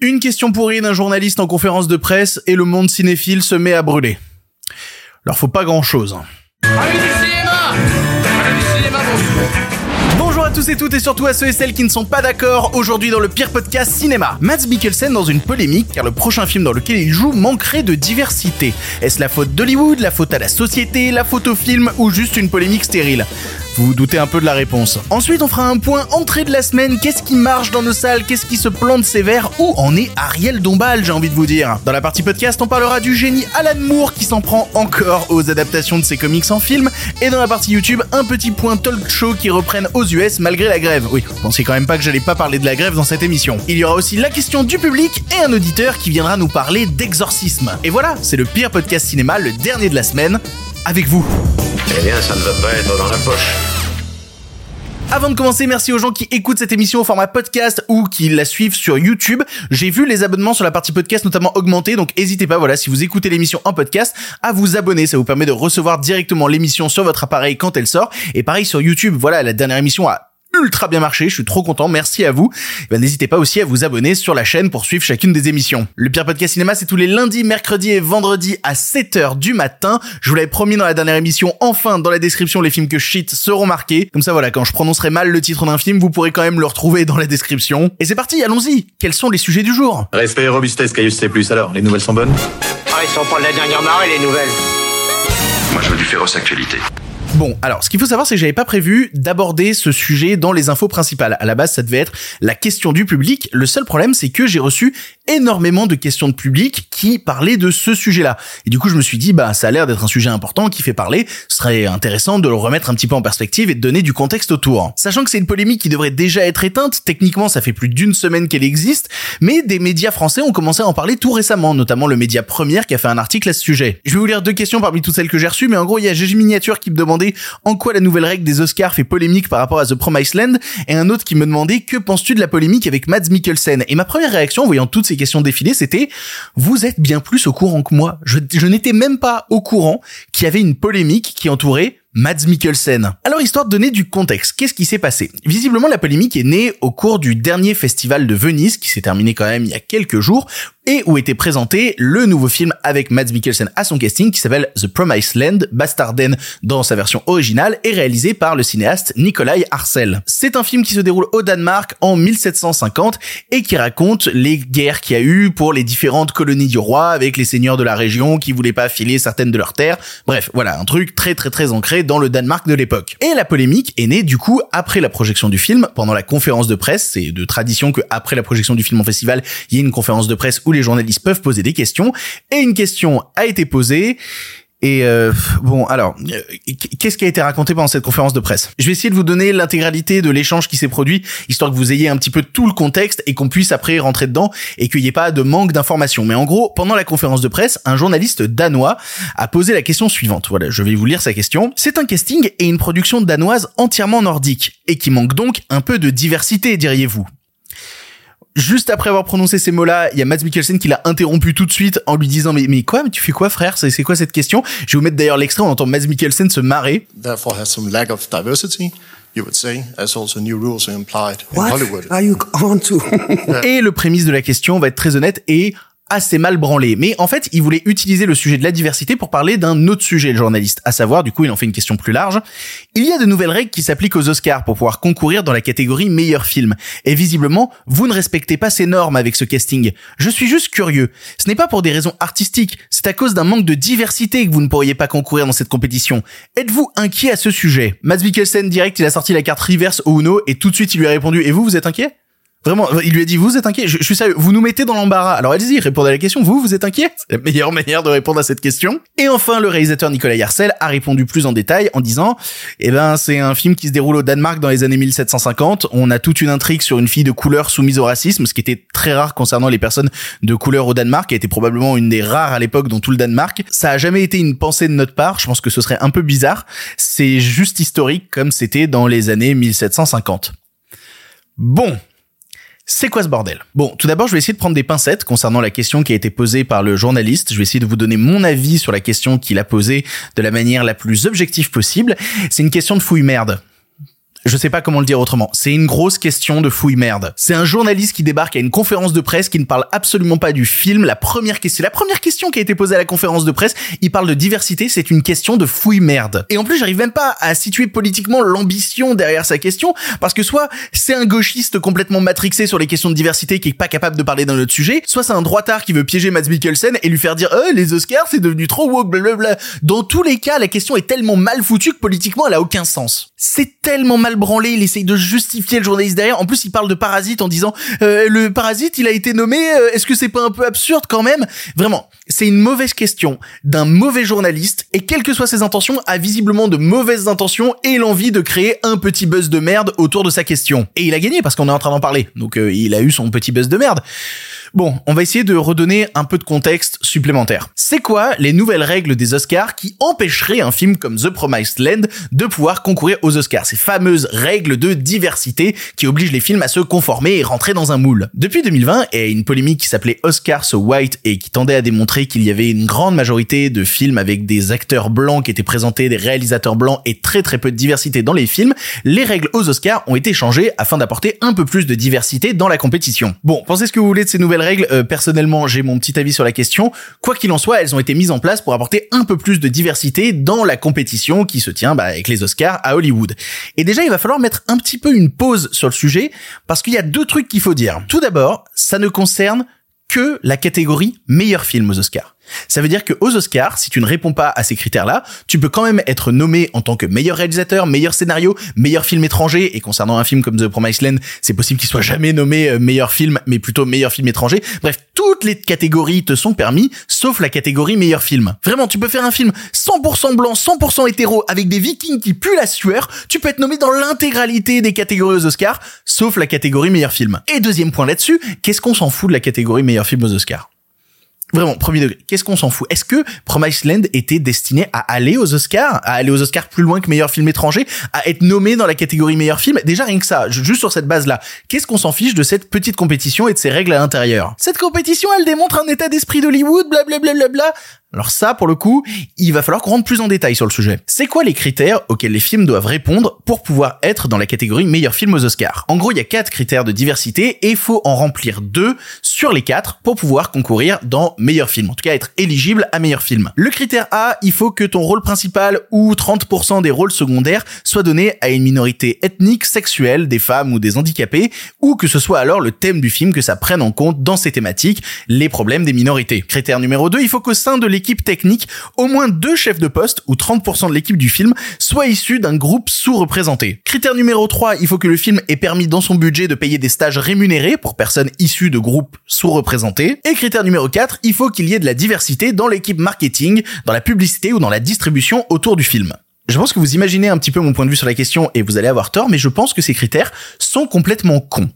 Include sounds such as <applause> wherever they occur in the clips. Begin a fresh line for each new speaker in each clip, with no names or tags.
Une question pourrie d'un journaliste en conférence de presse et le monde cinéphile se met à brûler. Alors faut pas grand chose. Bonjour à tous et toutes et surtout à ceux et celles qui ne sont pas d'accord aujourd'hui dans le pire podcast cinéma. Mads Mikkelsen dans une polémique car le prochain film dans lequel il joue manquerait de diversité. Est-ce la faute d'Hollywood, la faute à la société, la faute au film ou juste une polémique stérile? Vous vous doutez un peu de la réponse. Ensuite, on fera un point entrée de la semaine. Qu'est-ce qui marche dans nos salles? Qu'est-ce qui se plante sévère? Où en est Ariel Dombal, j'ai envie de vous dire? Dans la partie podcast, on parlera du génie Alan Moore qui s'en prend encore aux adaptations de ses comics en film. Et dans la partie YouTube, un petit point talk show qui reprennent aux US malgré la grève. Oui, vous pensiez quand même pas que j'allais pas parler de la grève dans cette émission. Il y aura aussi la question du public et un auditeur qui viendra nous parler d'exorcisme. Et voilà, c'est le pire podcast cinéma, le dernier de la semaine, avec vous.
Eh bien, ça ne va pas être dans la poche.
Avant de commencer, merci aux gens qui écoutent cette émission au format podcast ou qui la suivent sur YouTube. J'ai vu les abonnements sur la partie podcast notamment augmenter, donc n'hésitez pas, voilà, si vous écoutez l'émission en podcast, à vous abonner. Ça vous permet de recevoir directement l'émission sur votre appareil quand elle sort. Et pareil sur YouTube, voilà, la dernière émission a ultra bien marché, je suis trop content, merci à vous. Eh ben, n'hésitez pas aussi à vous abonner sur la chaîne pour suivre chacune des émissions. Le Pire Podcast Cinéma, c'est tous les lundis, mercredis et vendredis à 7h du matin. Je vous l'avais promis dans la dernière émission, enfin dans la description, les films que shit seront marqués. Comme ça voilà, quand je prononcerai mal le titre d'un film, vous pourrez quand même le retrouver dans la description. Et c'est parti, allons-y Quels sont les sujets du jour?
Respect et robustesse, Caius C+. Alors, les nouvelles sont bonnes?
Ah, ils sont pas de la dernière marée, les nouvelles.
Moi, je veux du féroce actualité.
Bon, alors, ce qu'il faut savoir, c'est que j'avais pas prévu d'aborder ce sujet dans les infos principales. À la base, ça devait être la question du public. Le seul problème, c'est que j'ai reçu énormément de questions de public qui parlaient de ce sujet-là. Et du coup, je me suis dit, bah, ça a l'air d'être un sujet important qui fait parler. Ce serait intéressant de le remettre un petit peu en perspective et de donner du contexte autour. Sachant que c'est une polémique qui devrait déjà être éteinte. Techniquement, ça fait plus d'une semaine qu'elle existe. Mais des médias français ont commencé à en parler tout récemment, notamment le média Première qui a fait un article à ce sujet. Je vais vous lire deux questions parmi toutes celles que j'ai reçues, mais en gros, il y a GG Miniature qui me demandait en quoi la nouvelle règle des Oscars fait polémique par rapport à The Promised Land, et un autre qui me demandait que penses-tu de la polémique avec Mads Mikkelsen? Et ma première réaction en voyant toutes ces questions défiler, c'était vous êtes bien plus au courant que moi. Je, je n'étais même pas au courant qu'il y avait une polémique qui entourait Mads Mikkelsen. Alors histoire de donner du contexte, qu'est-ce qui s'est passé? Visiblement la polémique est née au cours du dernier festival de Venise qui s'est terminé quand même il y a quelques jours et où était présenté le nouveau film avec Mads Mikkelsen à son casting qui s'appelle The Promised Land, Bastarden dans sa version originale et réalisé par le cinéaste Nikolai Arcel. C'est un film qui se déroule au Danemark en 1750 et qui raconte les guerres qu'il y a eu pour les différentes colonies du roi avec les seigneurs de la région qui voulaient pas filer certaines de leurs terres. Bref, voilà, un truc très très très ancré dans le Danemark de l'époque. Et la polémique est née du coup après la projection du film, pendant la conférence de presse, c'est de tradition que après la projection du film en festival, il y ait une conférence de presse où les journalistes peuvent poser des questions, et une question a été posée, et euh, bon, alors, euh, qu'est-ce qui a été raconté pendant cette conférence de presse? Je vais essayer de vous donner l'intégralité de l'échange qui s'est produit, histoire que vous ayez un petit peu tout le contexte et qu'on puisse après rentrer dedans et qu'il n'y ait pas de manque d'informations. Mais en gros, pendant la conférence de presse, un journaliste danois a posé la question suivante. Voilà, je vais vous lire sa question. C'est un casting et une production danoise entièrement nordique et qui manque donc un peu de diversité, diriez-vous? Juste après avoir prononcé ces mots-là, il y a Mads Mikkelsen qui l'a interrompu tout de suite en lui disant mais mais quoi? Mais tu fais quoi frère? C'est c'est quoi cette question? Je vais vous mettre d'ailleurs l'extrait on entend Mads Mikkelsen se marrer.
Therefore has some lack of diversity. You would say, as also new rules are implied in
What
Hollywood.
are you on to? <laughs>
Et le prémisse de la question on va être très honnête et assez mal branlé. Mais en fait, il voulait utiliser le sujet de la diversité pour parler d'un autre sujet, le journaliste. À savoir, du coup, il en fait une question plus large. Il y a de nouvelles règles qui s'appliquent aux Oscars pour pouvoir concourir dans la catégorie meilleur film. Et visiblement, vous ne respectez pas ces normes avec ce casting. Je suis juste curieux. Ce n'est pas pour des raisons artistiques, c'est à cause d'un manque de diversité que vous ne pourriez pas concourir dans cette compétition. Êtes-vous inquiet à ce sujet? Mads Mikkelsen direct, il a sorti la carte reverse au Uno et tout de suite il lui a répondu "Et vous, vous êtes inquiet? Vraiment, il lui a dit, vous êtes inquiet je, suis sérieux, vous nous mettez dans l'embarras. Alors allez-y, répondez à la question, vous, vous êtes inquiet? C'est la meilleure manière de répondre à cette question. Et enfin, le réalisateur Nicolas Yarcel a répondu plus en détail en disant, eh ben, c'est un film qui se déroule au Danemark dans les années 1750. On a toute une intrigue sur une fille de couleur soumise au racisme, ce qui était très rare concernant les personnes de couleur au Danemark, qui était probablement une des rares à l'époque dans tout le Danemark. Ça a jamais été une pensée de notre part, je pense que ce serait un peu bizarre. C'est juste historique comme c'était dans les années 1750. Bon, c'est quoi ce bordel? Bon, tout d'abord, je vais essayer de prendre des pincettes concernant la question qui a été posée par le journaliste. Je vais essayer de vous donner mon avis sur la question qu'il a posée de la manière la plus objective possible. C'est une question de fouille merde. Je sais pas comment le dire autrement. C'est une grosse question de fouille merde. C'est un journaliste qui débarque à une conférence de presse qui ne parle absolument pas du film. La première question, la première question qui a été posée à la conférence de presse, il parle de diversité, c'est une question de fouille merde. Et en plus, j'arrive même pas à situer politiquement l'ambition derrière sa question, parce que soit c'est un gauchiste complètement matrixé sur les questions de diversité qui est pas capable de parler d'un autre sujet, soit c'est un droitard qui veut piéger Mads Mikkelsen et lui faire dire, euh, les Oscars, c'est devenu trop woke, blablabla. Dans tous les cas, la question est tellement mal foutue que politiquement, elle a aucun sens. C'est tellement mal branlé, il essaye de justifier le journaliste derrière. En plus, il parle de Parasite en disant euh, le Parasite, il a été nommé. euh, Est-ce que c'est pas un peu absurde quand même? Vraiment, c'est une mauvaise question d'un mauvais journaliste et quelles que soient ses intentions, a visiblement de mauvaises intentions et l'envie de créer un petit buzz de merde autour de sa question. Et il a gagné parce qu'on est en train d'en parler. Donc euh, il a eu son petit buzz de merde. Bon, on va essayer de redonner un peu de contexte supplémentaire. C'est quoi les nouvelles règles des Oscars qui empêcheraient un film comme The Promised Land de pouvoir concourir aux Oscars? Ces fameuses règles de diversité qui obligent les films à se conformer et rentrer dans un moule. Depuis 2020, et une polémique qui s'appelait Oscar So White et qui tendait à démontrer qu'il y avait une grande majorité de films avec des acteurs blancs qui étaient présentés, des réalisateurs blancs et très très peu de diversité dans les films, les règles aux Oscars ont été changées afin d'apporter un peu plus de diversité dans la compétition. Bon, pensez ce que vous voulez de ces nouvelles règles, euh, personnellement j'ai mon petit avis sur la question. Quoi qu'il en soit, elles ont été mises en place pour apporter un peu plus de diversité dans la compétition qui se tient bah, avec les Oscars à Hollywood. Et déjà, il va falloir mettre un petit peu une pause sur le sujet parce qu'il y a deux trucs qu'il faut dire. Tout d'abord, ça ne concerne que la catégorie meilleur film aux Oscars. Ça veut dire que aux Oscars, si tu ne réponds pas à ces critères-là, tu peux quand même être nommé en tant que meilleur réalisateur, meilleur scénario, meilleur film étranger. Et concernant un film comme The Promised Land, c'est possible qu'il soit jamais nommé euh, meilleur film, mais plutôt meilleur film étranger. Bref, toutes les catégories te sont permis, sauf la catégorie meilleur film. Vraiment, tu peux faire un film 100% blanc, 100% hétéro, avec des vikings qui puent la sueur. Tu peux être nommé dans l'intégralité des catégories aux Oscars, sauf la catégorie meilleur film. Et deuxième point là-dessus, qu'est-ce qu'on s'en fout de la catégorie meilleur film aux Oscars? Vraiment, premier degré. Qu'est-ce qu'on s'en fout? Est-ce que Promised Land était destiné à aller aux Oscars, à aller aux Oscars plus loin que meilleur film étranger, à être nommé dans la catégorie meilleur film? Déjà rien que ça, ju- juste sur cette base-là. Qu'est-ce qu'on s'en fiche de cette petite compétition et de ses règles à l'intérieur? Cette compétition, elle démontre un état d'esprit d'Hollywood, blablabla. Bla alors ça, pour le coup, il va falloir qu'on rentre plus en détail sur le sujet. C'est quoi les critères auxquels les films doivent répondre pour pouvoir être dans la catégorie meilleur film aux Oscars? En gros, il y a quatre critères de diversité et il faut en remplir deux sur les quatre pour pouvoir concourir dans meilleur film. En tout cas, être éligible à meilleur film. Le critère A, il faut que ton rôle principal ou 30% des rôles secondaires soient donnés à une minorité ethnique, sexuelle, des femmes ou des handicapés, ou que ce soit alors le thème du film que ça prenne en compte dans ces thématiques, les problèmes des minorités. Critère numéro 2, il faut qu'au sein de l'équipe technique, au moins deux chefs de poste, ou 30% de l'équipe du film, soient issus d'un groupe sous-représenté. Critère numéro 3, il faut que le film ait permis dans son budget de payer des stages rémunérés pour personnes issues de groupes sous-représentés. Et critère numéro 4, il faut qu'il y ait de la diversité dans l'équipe marketing, dans la publicité ou dans la distribution autour du film. Je pense que vous imaginez un petit peu mon point de vue sur la question et vous allez avoir tort, mais je pense que ces critères sont complètement cons.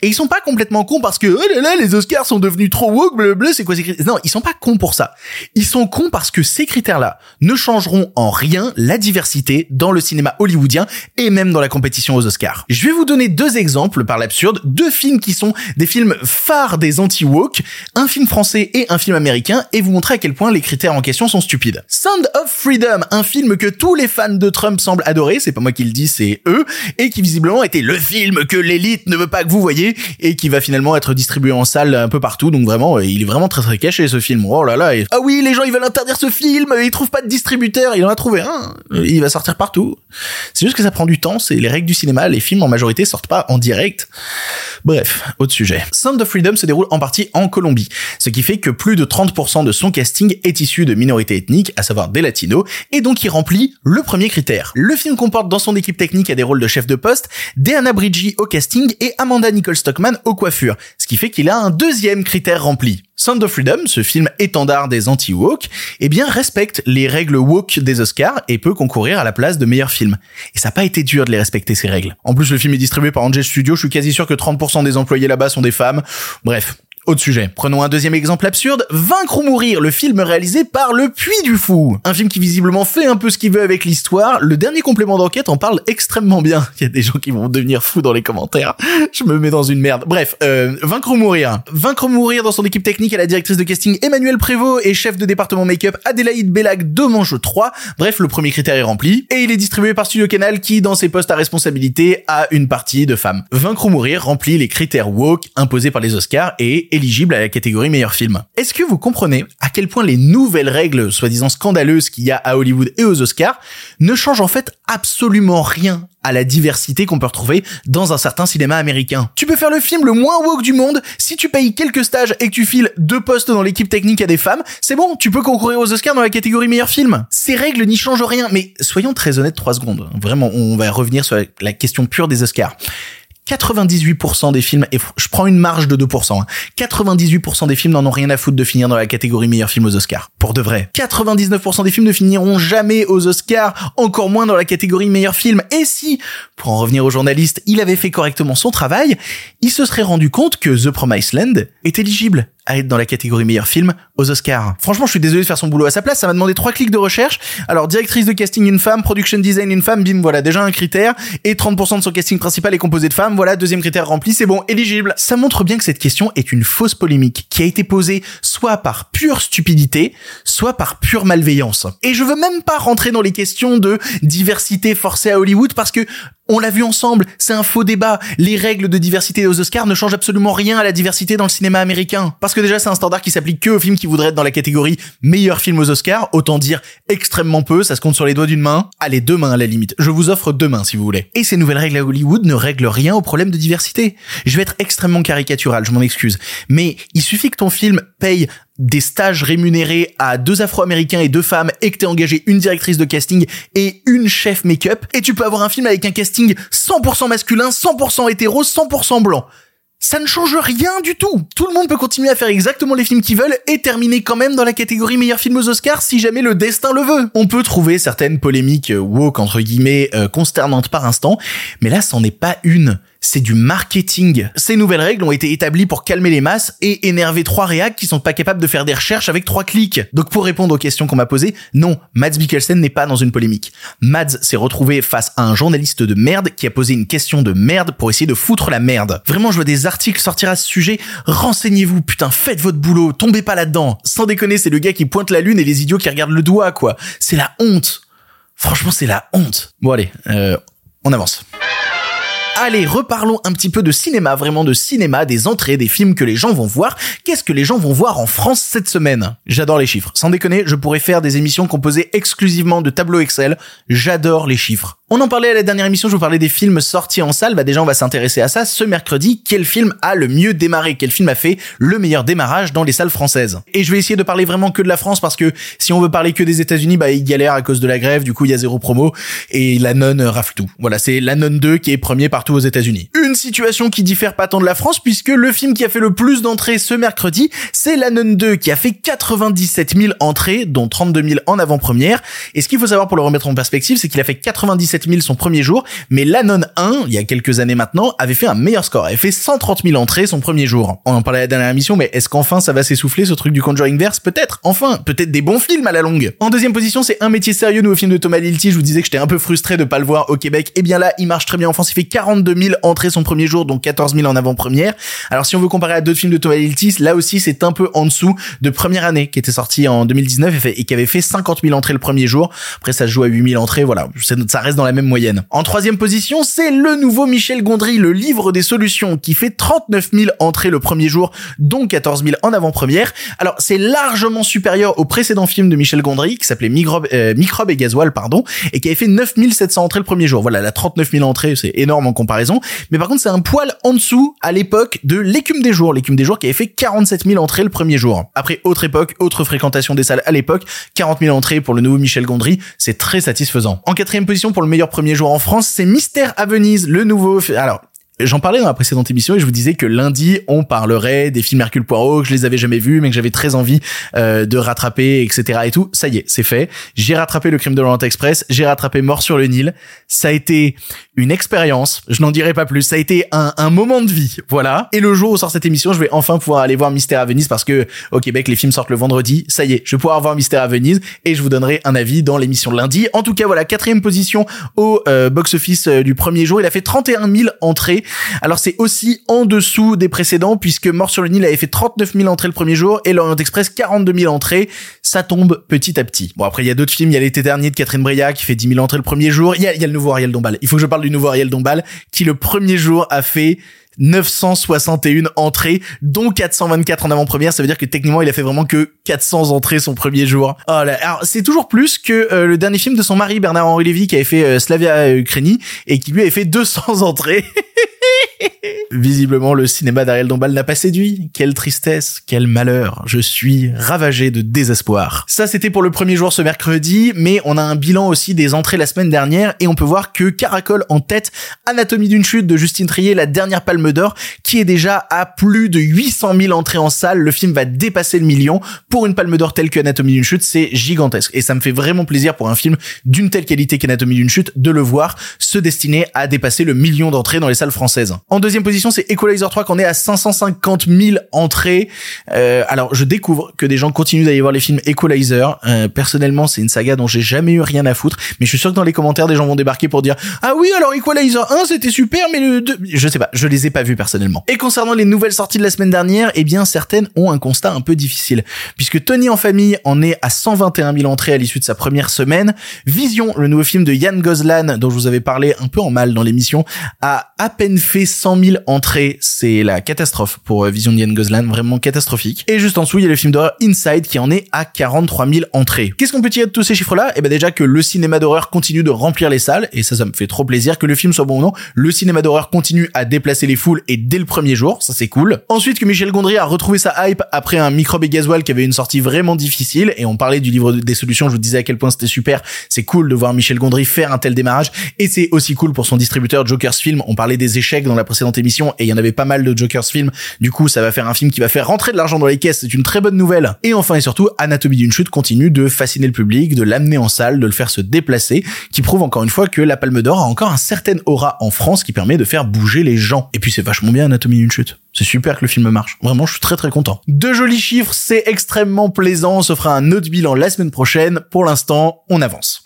Et ils sont pas complètement cons parce que oh là là les Oscars sont devenus trop woke bleu c'est quoi ces critères? Non, ils sont pas cons pour ça. Ils sont cons parce que ces critères-là ne changeront en rien la diversité dans le cinéma hollywoodien et même dans la compétition aux Oscars. Je vais vous donner deux exemples par l'absurde, deux films qui sont des films phares des anti-woke, un film français et un film américain et vous montrer à quel point les critères en question sont stupides. Sound of Freedom, un film que tous les fans de Trump semblent adorer, c'est pas moi qui le dis, c'est eux et qui visiblement était le film que l'élite ne veut pas que vous voyez et qui va finalement être distribué en salle un peu partout. Donc vraiment, euh, il est vraiment très très caché ce film. Oh là là. et- Ah oui, les gens ils veulent interdire ce film, ils trouvent pas de distributeur, il en a trouvé un. Il va sortir partout. C'est juste que ça prend du temps, c'est les règles du cinéma, les films en majorité sortent pas en direct. Bref, autre sujet. Sound of Freedom se déroule en partie en Colombie, ce qui fait que plus de 30% de son casting est issu de minorités ethniques, à savoir des latinos, et donc il remplit le premier critère. Le film comporte dans son équipe technique à des rôles de chef de poste, Deanna Bridgie au casting et Amanda Nicole Stockman aux coiffures, ce qui fait qu'il a un deuxième critère rempli. Sound of Freedom, ce film étendard des anti-woke, eh bien respecte les règles woke des Oscars et peut concourir à la place de meilleur film. Et ça n'a pas été dur de les respecter ces règles. En plus, le film est distribué par Angel Studio, je suis quasi sûr que 30% des employés là-bas sont des femmes. Bref, Autre sujet. Prenons un deuxième exemple absurde. Vaincre ou mourir, le film réalisé par Le Puy du Fou. Un film qui visiblement fait un peu ce qu'il veut avec l'histoire. Le dernier complément d'enquête en parle extrêmement bien. <laughs> Il y a des gens qui vont devenir fous dans les commentaires. Je me mets dans une merde. Bref, euh, Vaincre ou mourir. Vaincre ou mourir dans son équipe technique à la directrice de casting Emmanuel Prévost et chef de département make-up Adélaïde Bellac de Manche 3. Bref, le premier critère est rempli. Et il est distribué par Studio Canal qui, dans ses postes à responsabilité, a une partie de femmes. Vaincre ou mourir remplit les critères woke imposés par les Oscars et Est-ce que vous comprenez à quel point les nouvelles règles soi-disant scandaleuses qu'il y a à Hollywood et aux Oscars ne changent en fait absolument rien à la diversité qu'on peut retrouver dans un certain cinéma américain? Tu peux faire le film le moins woke du monde, si tu payes quelques stages et tu files deux postes dans l'équipe technique à des femmes, c'est bon, tu peux concourir aux Oscars dans la catégorie meilleur film. Ces règles n'y changent rien, mais soyons très honnêtes trois secondes. Vraiment, on va revenir sur la question pure des Oscars. 98% des films, et je prends une marge de 2%, 98% hein. des films n'en ont rien à foutre de finir dans la catégorie meilleur film aux Oscars. Pour de vrai. 99% des films ne finiront jamais aux Oscars, encore moins dans la catégorie meilleur film. Et si, pour en revenir au journaliste, il avait fait correctement son travail, il se serait rendu compte que The Promised Land est éligible à être dans la catégorie meilleur film aux Oscars. Franchement, je suis désolé de faire son boulot à sa place. Ça m'a demandé trois clics de recherche. Alors, directrice de casting une femme, production design une femme, bim, voilà, déjà un critère. Et 30% de son casting principal est composé de femmes. Voilà, deuxième critère rempli, c'est bon, éligible. Ça montre bien que cette question est une fausse polémique qui a été posée soit par pure stupidité, soit par pure malveillance. Et je veux même pas rentrer dans les questions de diversité forcée à Hollywood parce que on l'a vu ensemble, c'est un faux débat. Les règles de diversité aux Oscars ne changent absolument rien à la diversité dans le cinéma américain. Parce que déjà, c'est un standard qui s'applique que aux films qui voudraient être dans la catégorie meilleur film aux Oscars. Autant dire extrêmement peu, ça se compte sur les doigts d'une main. Allez, deux mains à la limite. Je vous offre deux mains si vous voulez. Et ces nouvelles règles à Hollywood ne règlent rien au problème de diversité. Je vais être extrêmement caricatural, je m'en excuse. Mais il suffit que ton film paye des stages rémunérés à deux afro-américains et deux femmes et que t'es engagé une directrice de casting et une chef make-up et tu peux avoir un film avec un casting 100% masculin, 100% hétéro, 100% blanc. Ça ne change rien du tout. Tout le monde peut continuer à faire exactement les films qu'ils veulent et terminer quand même dans la catégorie meilleur film aux Oscars si jamais le destin le veut. On peut trouver certaines polémiques euh, woke entre guillemets euh, consternantes par instant, mais là c'en est pas une c'est du marketing. Ces nouvelles règles ont été établies pour calmer les masses et énerver trois réacs qui sont pas capables de faire des recherches avec trois clics. Donc pour répondre aux questions qu'on m'a posées, non, Mads Mikkelsen n'est pas dans une polémique. Mads s'est retrouvé face à un journaliste de merde qui a posé une question de merde pour essayer de foutre la merde. Vraiment, je vois des articles sortir à ce sujet. Renseignez-vous, putain, faites votre boulot, tombez pas là-dedans. Sans déconner, c'est le gars qui pointe la lune et les idiots qui regardent le doigt, quoi. C'est la honte. Franchement, c'est la honte. Bon allez, euh, on avance. Allez, reparlons un petit peu de cinéma, vraiment de cinéma, des entrées, des films que les gens vont voir. Qu'est-ce que les gens vont voir en France cette semaine? J'adore les chiffres. Sans déconner, je pourrais faire des émissions composées exclusivement de tableaux Excel. J'adore les chiffres. On en parlait à la dernière émission, je vous parlais des films sortis en salle. Bah déjà, on va s'intéresser à ça ce mercredi. Quel film a le mieux démarré? Quel film a fait le meilleur démarrage dans les salles françaises? Et je vais essayer de parler vraiment que de la France parce que si on veut parler que des États-Unis, bah ils galèrent à cause de la grève. Du coup, il y a zéro promo et la nonne rafle tout. Voilà, c'est la nonne 2 qui est premier partout aux États-Unis. Une situation qui diffère pas tant de la France puisque le film qui a fait le plus d'entrées ce mercredi, c'est la nonne 2 qui a fait 97 000 entrées, dont 32 000 en avant-première. Et ce qu'il faut savoir pour le remettre en perspective, c'est qu'il a fait 97 000 son premier jour, mais l'Anon 1, il y a quelques années maintenant, avait fait un meilleur score. Avait fait 130 000 entrées son premier jour. On en parlait à la dernière émission, mais est-ce qu'enfin ça va s'essouffler ce truc du Conjuring Verse? Peut-être, enfin, peut-être des bons films à la longue. En deuxième position, c'est Un métier sérieux, nouveau film de Thomas Lilty. Je vous disais que j'étais un peu frustré de pas le voir au Québec. Et eh bien là, il marche très bien en France. Il fait 42 000 entrées son premier jour, donc 14 000 en avant-première. Alors si on veut comparer à d'autres films de Thomas Lilty, là aussi c'est un peu en dessous de première année qui était sorti en 2019 et, qui avait fait 50 000 entrées le premier jour. Après ça se joue à 8 000 entrées, voilà, ça reste dans même moyenne. En troisième position, c'est le nouveau Michel Gondry, le livre des solutions, qui fait 39 000 entrées le premier jour, dont 14 000 en avant-première. Alors, c'est largement supérieur au précédent film de Michel Gondry, qui s'appelait Microbe, euh, Microbe et Gasoil, pardon, et qui avait fait 9 700 entrées le premier jour. Voilà, la 39 000 entrées, c'est énorme en comparaison. Mais par contre, c'est un poil en dessous à l'époque de l'écume des jours. L'écume des jours qui avait fait 47 000 entrées le premier jour. Après, autre époque, autre fréquentation des salles à l'époque, 40 000 entrées pour le nouveau Michel Gondry, c'est très satisfaisant. En quatrième position pour le meilleur premier jour en France, c'est Mystère à Venise, le nouveau... Alors, J'en parlais dans la précédente émission et je vous disais que lundi on parlerait des films Hercule Poirot que je les avais jamais vus mais que j'avais très envie euh, de rattraper etc et tout. Ça y est, c'est fait. J'ai rattrapé le Crime de l'Orient Express, j'ai rattrapé Mort sur le Nil. Ça a été une expérience. Je n'en dirai pas plus. Ça a été un, un moment de vie, voilà. Et le jour où sort cette émission, je vais enfin pouvoir aller voir Mystère à Venise parce que au Québec les films sortent le vendredi. Ça y est, je vais pouvoir voir Mystère à Venise et je vous donnerai un avis dans l'émission de lundi. En tout cas, voilà quatrième position au euh, box-office euh, du premier jour. Il a fait 31 000 entrées alors c'est aussi en dessous des précédents puisque Mort sur le Nil avait fait 39 000 entrées le premier jour et L'Orient Express 42 000 entrées. Ça tombe petit à petit. Bon après il y a d'autres films, il y a l'été dernier de Catherine Breillat qui fait 10 000 entrées le premier jour. Il y a, il y a le nouveau Ariel Dombal. Il faut que je parle du nouveau Ariel Dombal qui le premier jour a fait 961 entrées, dont 424 en avant-première. Ça veut dire que techniquement, il a fait vraiment que 400 entrées son premier jour. Oh là, alors c'est toujours plus que euh, le dernier film de son mari Bernard-Henri Lévy qui avait fait euh, Slavia Ukraini et qui lui avait fait 200 entrées. <laughs> Visiblement, le cinéma d'Ariel Dombal n'a pas séduit. Quelle tristesse, quel malheur. Je suis ravagé de désespoir. Ça, c'était pour le premier jour ce mercredi, mais on a un bilan aussi des entrées la semaine dernière et on peut voir que Caracol en tête, Anatomie d'une chute de Justine Trier, la dernière palme d'or, qui est déjà à plus de 800 000 entrées en salle. Le film va dépasser le million. Pour une palme d'or telle que Anatomie d'une chute, c'est gigantesque. Et ça me fait vraiment plaisir pour un film d'une telle qualité qu'Anatomie d'une chute de le voir se destiner à dépasser le million d'entrées dans les salles françaises. En deuxième position, c'est Equalizer 3 qu'on est à 550 000 entrées. Euh, alors, je découvre que des gens continuent d'aller voir les films Equalizer. Euh, personnellement, c'est une saga dont j'ai jamais eu rien à foutre, mais je suis sûr que dans les commentaires, des gens vont débarquer pour dire ah oui, alors Equalizer 1 c'était super, mais le 2, je sais pas, je les ai pas vus personnellement. Et concernant les nouvelles sorties de la semaine dernière, eh bien certaines ont un constat un peu difficile, puisque Tony en famille en est à 121 000 entrées à l'issue de sa première semaine. Vision, le nouveau film de Yann Gozlan, dont je vous avais parlé un peu en mal dans l'émission, a à peine fait 100 000 entrées, c'est la catastrophe pour euh, Vision Diane Goslan, vraiment catastrophique. Et juste en dessous, il y a le film d'horreur Inside qui en est à 43 000 entrées. Qu'est-ce qu'on peut tirer de tous ces chiffres-là? Eh ben déjà que le cinéma d'horreur continue de remplir les salles, et ça, ça me fait trop plaisir. Que le film soit bon ou non, le cinéma d'horreur continue à déplacer les et dès le premier jour, ça c'est cool. Ensuite, que Michel Gondry a retrouvé sa hype après un microbe et gasoil qui avait une sortie vraiment difficile, et on parlait du livre des solutions, je vous disais à quel point c'était super. C'est cool de voir Michel Gondry faire un tel démarrage, et c'est aussi cool pour son distributeur Joker's Film. On parlait des échecs dans la précédente émission et il y en avait pas mal de Joker's film. Du coup, ça va faire un film qui va faire rentrer de l'argent dans les caisses. C'est une très bonne nouvelle. Et enfin et surtout, Anatomie d'une chute continue de fasciner le public, de l'amener en salle, de le faire se déplacer, qui prouve encore une fois que la Palme d'Or a encore un certain aura en France qui permet de faire bouger les gens. Et puis c'est vachement bien Anatomie d'une chute. C'est super que le film marche. Vraiment, je suis très très content. De jolis chiffres, c'est extrêmement plaisant. On se fera un autre bilan la semaine prochaine. Pour l'instant, on avance.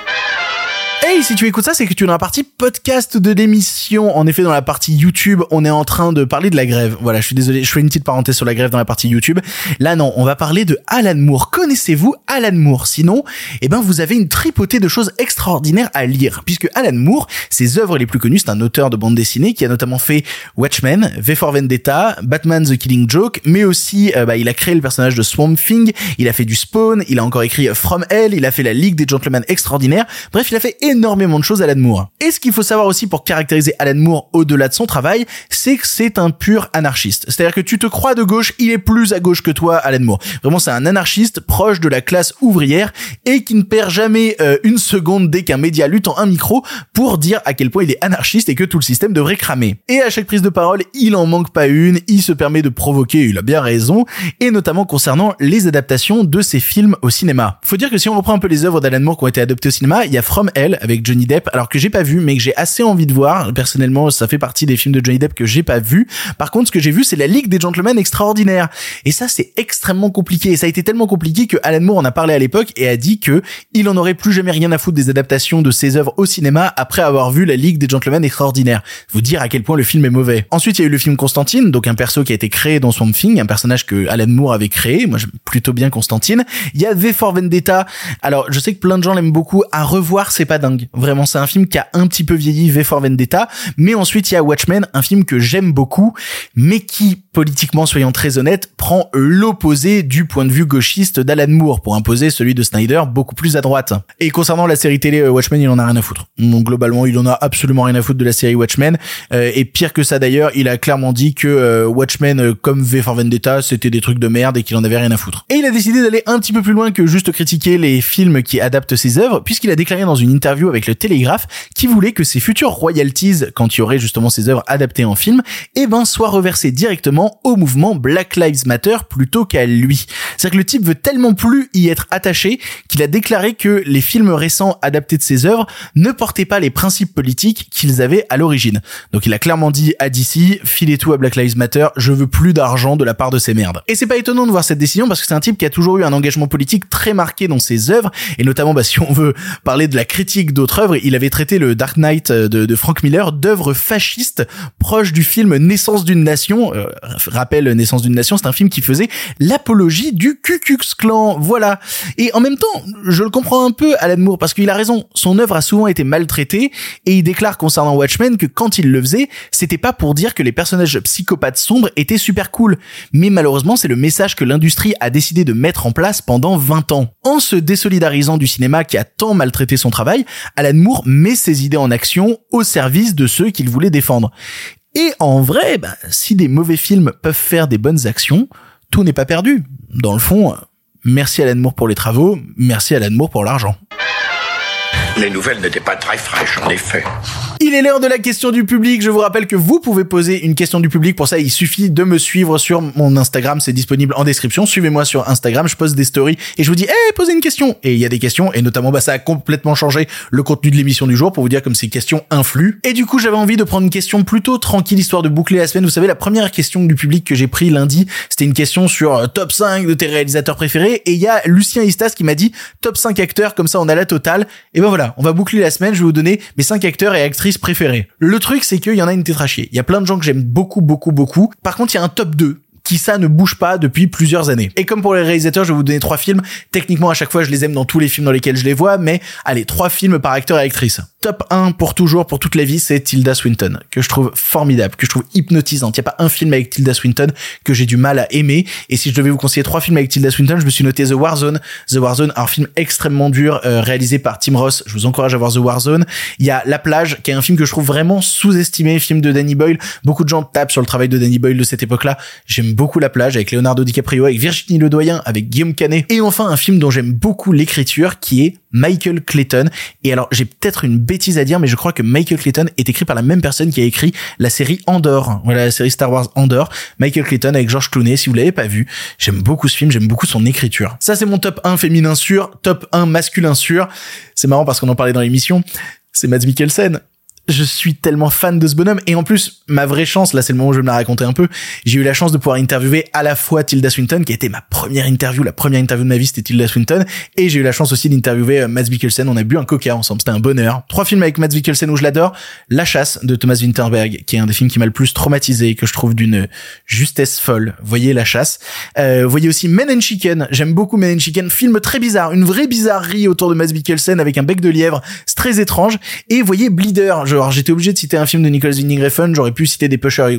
Hey, si tu écoutes ça, c'est que tu es dans la partie podcast de l'émission. En effet, dans la partie YouTube, on est en train de parler de la grève. Voilà, je suis désolé, je fais une petite parenthèse sur la grève dans la partie YouTube. Là, non, on va parler de Alan Moore. Connaissez-vous Alan Moore? Sinon, eh ben, vous avez une tripotée de choses extraordinaires à lire. Puisque Alan Moore, ses œuvres les plus connues, c'est un auteur de bande dessinée qui a notamment fait Watchmen, V for Vendetta, Batman The Killing Joke, mais aussi, euh, bah, il a créé le personnage de Swamp Thing, il a fait du Spawn, il a encore écrit From Hell, il a fait la Ligue des Gentlemen Extraordinaires. Bref, il a fait énormément de choses Alan Moore. Et ce qu'il faut savoir aussi pour caractériser Alan Moore au-delà de son travail, c'est que c'est un pur anarchiste. C'est-à-dire que tu te crois de gauche, il est plus à gauche que toi, Alan Moore. Vraiment, c'est un anarchiste proche de la classe ouvrière et qui ne perd jamais euh, une seconde dès qu'un média lutte en un micro pour dire à quel point il est anarchiste et que tout le système devrait cramer. Et à chaque prise de parole, il en manque pas une, il se permet de provoquer, il a bien raison, et notamment concernant les adaptations de ses films au cinéma. Faut dire que si on reprend un peu les œuvres d'Alan Moore qui ont été adaptées au cinéma, il y a From Hell avec Johnny Depp, alors que j'ai pas vu, mais que j'ai assez envie de voir. Personnellement, ça fait partie des films de Johnny Depp que j'ai pas vu. Par contre, ce que j'ai vu, c'est la Ligue des Gentlemen extraordinaire. Et ça, c'est extrêmement compliqué. Et ça a été tellement compliqué que Alan Moore en a parlé à l'époque et a dit que il en aurait plus jamais rien à foutre des adaptations de ses œuvres au cinéma après avoir vu la Ligue des Gentlemen extraordinaire. Vous dire à quel point le film est mauvais. Ensuite, il y a eu le film Constantine, donc un perso qui a été créé dans Swamp Thing, un personnage que Alan Moore avait créé. Moi, j'aime plutôt bien Constantine. Il y a V for Vendetta. Alors, je sais que plein de gens l'aiment beaucoup. À revoir, c'est pas dingue. Vraiment, c'est un film qui a un petit peu vieilli, V for Vendetta. Mais ensuite, il y a Watchmen, un film que j'aime beaucoup, mais qui, politiquement, soyons très honnêtes, prend l'opposé du point de vue gauchiste d'Alan Moore pour imposer celui de Snyder beaucoup plus à droite. Et concernant la série télé euh, Watchmen, il en a rien à foutre. Donc, globalement, il en a absolument rien à foutre de la série Watchmen. Euh, et pire que ça d'ailleurs, il a clairement dit que euh, Watchmen, euh, comme V for Vendetta, c'était des trucs de merde et qu'il en avait rien à foutre. Et il a décidé d'aller un petit peu plus loin que juste critiquer les films qui adaptent ses œuvres, puisqu'il a déclaré dans une interview interview avec le Télégraphe qui voulait que ses futures royalties, quand il y aurait justement ses œuvres adaptées en film, eh ben, soient reversées directement au mouvement Black Lives Matter plutôt qu'à lui. C'est-à-dire que le type veut tellement plus y être attaché qu'il a déclaré que les films récents adaptés de ses œuvres ne portaient pas les principes politiques qu'ils avaient à l'origine. Donc il a clairement dit à DC, filez tout à Black Lives Matter, je veux plus d'argent de la part de ces merdes. Et c'est pas étonnant de voir cette décision parce que c'est un type qui a toujours eu un engagement politique très marqué dans ses œuvres et notamment bah, si on veut parler de la critique d'autres œuvres, il avait traité le Dark Knight de, de Frank Miller d'œuvre fasciste proche du film Naissance d'une nation. Euh, rappel Naissance d'une nation, c'est un film qui faisait l'apologie du Ku Klux Klan. Voilà. Et en même temps, je le comprends un peu Alan Moore parce qu'il a raison. Son œuvre a souvent été maltraitée et il déclare concernant Watchmen que quand il le faisait, c'était pas pour dire que les personnages psychopathes sombres étaient super cool. Mais malheureusement, c'est le message que l'industrie a décidé de mettre en place pendant 20 ans. En se désolidarisant du cinéma qui a tant maltraité son travail, Alan Moore met ses idées en action au service de ceux qu'il voulait défendre. Et en vrai, bah, si des mauvais films peuvent faire des bonnes actions, tout n'est pas perdu. Dans le fond, merci Alan Moore pour les travaux, merci Alan Moore pour l'argent.
Les nouvelles n'étaient pas très fraîches, en effet.
Il est l'heure de la question du public. Je vous rappelle que vous pouvez poser une question du public. Pour ça, il suffit de me suivre sur mon Instagram. C'est disponible en description. Suivez-moi sur Instagram. Je poste des stories et je vous dis, eh, posez une question. Et il y a des questions. Et notamment, bah, ça a complètement changé le contenu de l'émission du jour pour vous dire comme ces questions influent. Et du coup, j'avais envie de prendre une question plutôt tranquille, histoire de boucler la semaine. Vous savez, la première question du public que j'ai pris lundi, c'était une question sur euh, top 5 de tes réalisateurs préférés. Et il y a Lucien Istas qui m'a dit top 5 acteurs. Comme ça, on a la totale. Et ben voilà. On va boucler la semaine. Je vais vous donner mes 5 acteurs et actrices Le truc, c'est qu'il y en a une tétrachier. Il y a plein de gens que j'aime beaucoup, beaucoup, beaucoup. Par contre, il y a un top 2 qui ça ne bouge pas depuis plusieurs années. Et comme pour les réalisateurs, je vais vous donner trois films. Techniquement, à chaque fois, je les aime dans tous les films dans lesquels je les vois, mais allez, trois films par acteur et actrice. Top 1 pour toujours, pour toute la vie, c'est Tilda Swinton, que je trouve formidable, que je trouve hypnotisante. Il n'y a pas un film avec Tilda Swinton que j'ai du mal à aimer. Et si je devais vous conseiller trois films avec Tilda Swinton, je me suis noté The Warzone. The Warzone, un film extrêmement dur, euh, réalisé par Tim Ross. Je vous encourage à voir The Warzone. Il y a La Plage, qui est un film que je trouve vraiment sous-estimé, film de Danny Boyle. Beaucoup de gens tapent sur le travail de Danny Boyle de cette époque-là. Beaucoup La Plage avec Leonardo DiCaprio, avec Virginie Ledoyen, avec Guillaume Canet. Et enfin, un film dont j'aime beaucoup l'écriture, qui est Michael Clayton. Et alors, j'ai peut-être une bêtise à dire, mais je crois que Michael Clayton est écrit par la même personne qui a écrit la série Andor. Voilà, la série Star Wars Andor. Michael Clayton avec George Clooney. Si vous l'avez pas vu, j'aime beaucoup ce film, j'aime beaucoup son écriture. Ça, c'est mon top 1 féminin sûr, top 1 masculin sûr. C'est marrant parce qu'on en parlait dans l'émission. C'est Mads Mikkelsen je suis tellement fan de ce bonhomme. Et en plus ma vraie chance là c'est le moment où je vais me la raconter un peu j'ai eu la chance de pouvoir interviewer à la fois Tilda Swinton qui a été ma première interview la première interview de ma vie c'était Tilda Swinton. Et j'ai eu la chance aussi d'interviewer euh, Mads Mikkelsen. On a bu un coca ensemble. C'était un bonheur. Trois films avec Mads Mikkelsen où je l'adore. La chasse de Thomas Winterberg qui est un des films qui m'a le plus traumatisé que je trouve d'une justesse folle. Voyez La chasse. Euh, voyez aussi Men and Chicken. J'aime beaucoup Men and Chicken. Film très bizarre. Une vraie bizarrerie autour de Mads Mikkelsen avec un bec de lièvre. C'est très étrange. Et voyez Bleeder genre j'étais obligé de citer un film de Nicholas Winding Refn, j'aurais pu citer des pushers.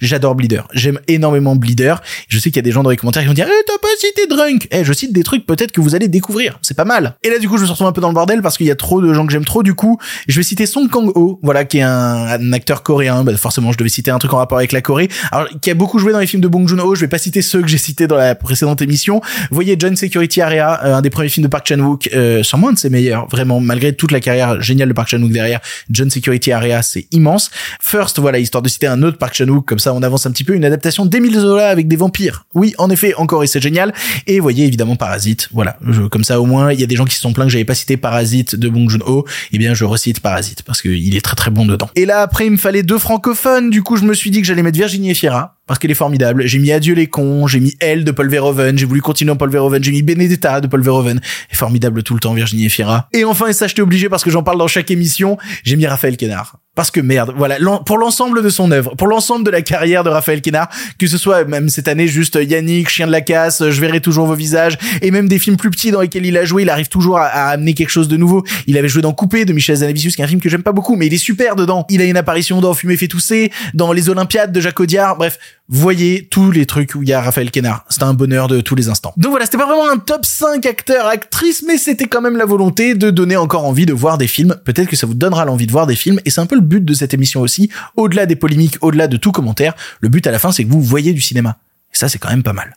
J'adore Bleeder. J'aime énormément Bleeder. Je sais qu'il y a des gens dans les commentaires qui vont dire "Eh, t'as pas cité Drunk." Eh, je cite des trucs peut-être que vous allez découvrir. C'est pas mal. Et là du coup, je me retrouve un peu dans le bordel parce qu'il y a trop de gens que j'aime trop du coup, je vais citer Song Kang-ho, voilà qui est un, un acteur coréen. Bah, forcément, je devais citer un truc en rapport avec la Corée. Alors qui a beaucoup joué dans les films de Bong Joon-ho, je vais pas citer ceux que j'ai cités dans la précédente émission. Vous voyez John Security Area, euh, un des premiers films de Park Chan-wook, euh, sûrement un de ses meilleurs, vraiment malgré toute la carrière géniale de Park Chan-wook derrière. John Security Area, c'est immense. First, voilà, histoire de citer un autre Park Chan-wook, comme ça on avance un petit peu, une adaptation d'Emile Zola avec des vampires. Oui, en effet, encore et c'est génial. Et voyez évidemment Parasite, voilà, comme ça au moins il y a des gens qui se sont plaints que j'avais pas cité Parasite de Bong Joon-ho, eh bien je recite Parasite parce qu'il est très très bon dedans. Et là après il me fallait deux francophones, du coup je me suis dit que j'allais mettre Virginie Efira parce qu'elle est formidable. J'ai mis Adieu les cons, j'ai mis Elle de Paul Verhoeven, j'ai voulu continuer en Paul Verhoeven, j'ai mis Benedetta de Paul Verhoeven. Elle est formidable tout le temps, Virginie Efira. Et enfin, et ça j'étais obligé parce que j'en parle dans chaque émission, j'ai mis Raphaël Quenard. Parce que merde, voilà, pour l'ensemble de son œuvre, pour l'ensemble de la carrière de Raphaël Quenard, que ce soit même cette année juste Yannick, Chien de la casse, Je verrai toujours vos visages, et même des films plus petits dans lesquels il a joué, il arrive toujours à, amener quelque chose de nouveau. Il avait joué dans Coupé de Michel Zanavicius, qui est un film que j'aime pas beaucoup, mais il est super dedans. Il a une apparition dans Fumer fait tousser, dans Les Olympiades de Jacques Audiard, bref, voyez tous les trucs où il y a Raphaël Quenard. C'est un bonheur de tous les instants. Donc voilà, c'était pas vraiment un top 5 acteurs, actrices, mais c'était quand même la volonté de donner encore envie de voir des films. Peut-être que ça vous donnera l'envie de voir des films, et c'est un peu le but de cette émission aussi. Au-delà des polémiques, au-delà de tout commentaire, le but à la fin, c'est que vous voyez du cinéma. Et ça, c'est quand même pas mal.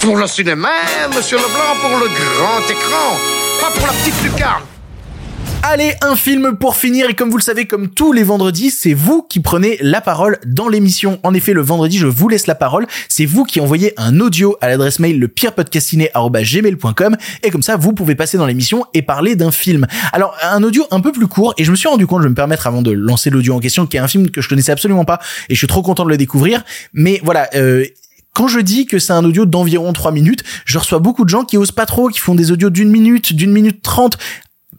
Pour le cinéma, monsieur Leblanc, pour le grand écran, pas pour la petite lucarne.
Allez, un film pour finir et comme vous le savez, comme tous les vendredis, c'est vous qui prenez la parole dans l'émission. En effet, le vendredi, je vous laisse la parole. C'est vous qui envoyez un audio à l'adresse mail lepirepodcastiné@gmail.com et comme ça, vous pouvez passer dans l'émission et parler d'un film. Alors, un audio un peu plus court et je me suis rendu compte, je vais me permettre avant de lancer l'audio en question, qui est un film que je connaissais absolument pas et je suis trop content de le découvrir. Mais voilà, euh, quand je dis que c'est un audio d'environ 3 minutes, je reçois beaucoup de gens qui osent pas trop, qui font des audios d'une minute, d'une minute trente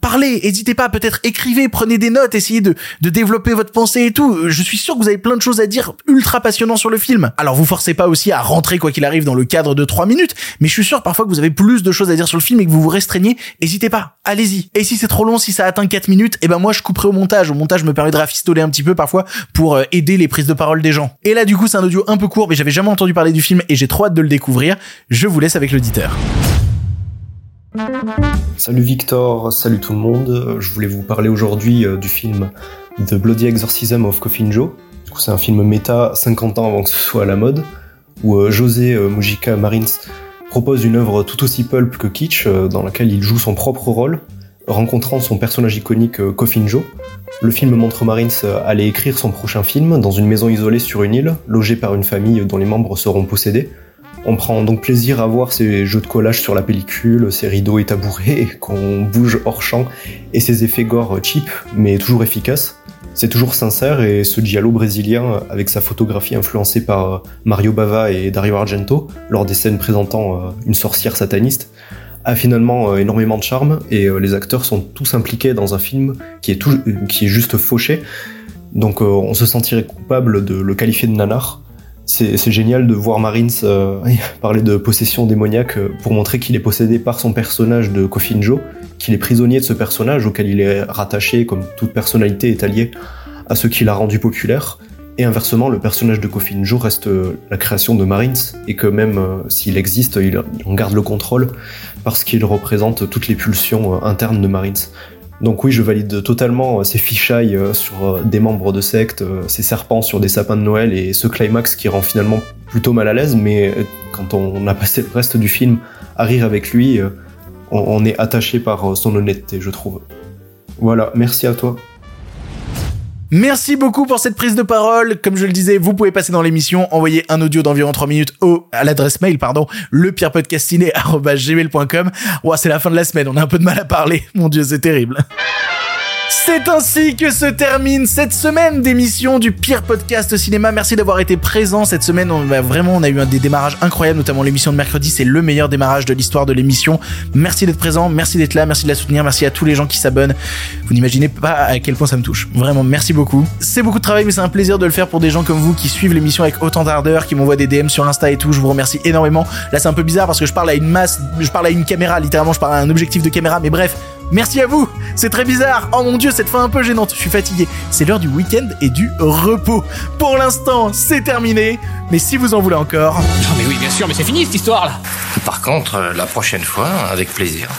parlez, n'hésitez pas, peut-être écrivez, prenez des notes, essayez de, de développer votre pensée et tout. Je suis sûr que vous avez plein de choses à dire ultra passionnant sur le film. Alors vous forcez pas aussi à rentrer quoi qu'il arrive dans le cadre de 3 minutes, mais je suis sûr parfois que vous avez plus de choses à dire sur le film et que vous vous restreignez, n'hésitez pas, allez-y. Et si c'est trop long, si ça atteint 4 minutes, et eh ben moi je couperai au montage. Au montage me permet de rafistoler un petit peu parfois pour euh, aider les prises de parole des gens. Et là du coup c'est un audio un peu court, mais j'avais jamais entendu parler du film et j'ai trop hâte de le découvrir. Je vous laisse avec l'auditeur.
Salut Victor, salut tout le monde. Je voulais vous parler aujourd'hui euh, du film The Bloody Exorcism of Coffin Joe. C'est un film méta 50 ans avant que ce soit à la mode, où euh, José euh, Mujica Marins propose une œuvre tout aussi pulp que kitsch, dans laquelle il joue son propre rôle, rencontrant son personnage iconique Coffin Joe. Le film montre Marins aller écrire son prochain film dans une maison isolée sur une île, logée par une famille dont les membres seront possédés. On prend donc plaisir à voir ces jeux de collage sur la pellicule, ces rideaux et tabourets <laughs> qu'on bouge hors champ et ces effets gore cheap mais toujours efficaces. C'est toujours sincère et ce giallo brésilien, avec sa photographie influencée par Mario Bava et Dario Argento lors des scènes présentant euh, une sorcière sataniste, a finalement euh, énormément de charme et euh, les acteurs sont tous impliqués dans un film qui est, qui est juste fauché. Donc on se sentirait coupable de le qualifier de nanar c'est génial de voir Marines euh, <laughs> parler de possession démoniaque euh, pour montrer qu'il est possédé par son personnage de Coffin Joe, qu'il est prisonnier de ce personnage auquel il est rattaché, comme toute personnalité est alliée à ce qui l'a rendu populaire. Et inversement, le personnage de Coffin Joe reste euh, la création de Marines, et que même s'il existe, il, on garde le contrôle parce qu'il représente toutes les pulsions internes de Marines. Donc oui, je valide totalement euh, ces fichailles euh, sur euh, des membres de secte, ces serpents sur des sapins de Noël et ce climax qui rend finalement plutôt mal à l'aise, mais quand on a passé le reste du film à rire avec lui, on est attaché par son honnêteté, je trouve. Voilà, merci à toi.
Merci beaucoup pour cette prise de parole. Comme je le disais, vous pouvez passer dans l'émission, envoyer un audio d'environ 3 minutes au, à l'adresse mail, pardon, lepierrepodcastiné.com. Ouah, c'est la fin de la semaine, on a un peu de mal à parler. Mon dieu, c'est terrible. C'est ainsi que se termine cette semaine d'émission du pire podcast cinéma. Merci d'avoir été présent cette semaine. On, vraiment, on a eu un des démarrages incroyables, notamment l'émission de mercredi. C'est le meilleur démarrage de l'histoire de l'émission. Merci d'être présent, merci d'être là, merci de la soutenir, merci à tous les gens qui s'abonnent. Vous n'imaginez pas à quel point ça me touche. Vraiment, merci beaucoup. C'est beaucoup de travail, mais c'est un plaisir de le faire pour des gens comme vous qui suivent l'émission avec autant d'ardeur, qui m'envoient des DM sur Insta et tout. Je vous remercie énormément. Là, c'est un peu bizarre parce que je parle à une masse, je parle à une caméra, littéralement, je parle à un objectif de caméra, mais bref. Merci à vous. C'est très bizarre. Oh mon dieu, cette fin un peu gênante. Je suis fatigué. C'est l'heure du week-end et du repos. Pour l'instant, c'est terminé. Mais si vous en voulez encore.
Non mais oui, bien sûr, mais c'est fini cette histoire là.
Par contre, euh, la prochaine fois, avec plaisir.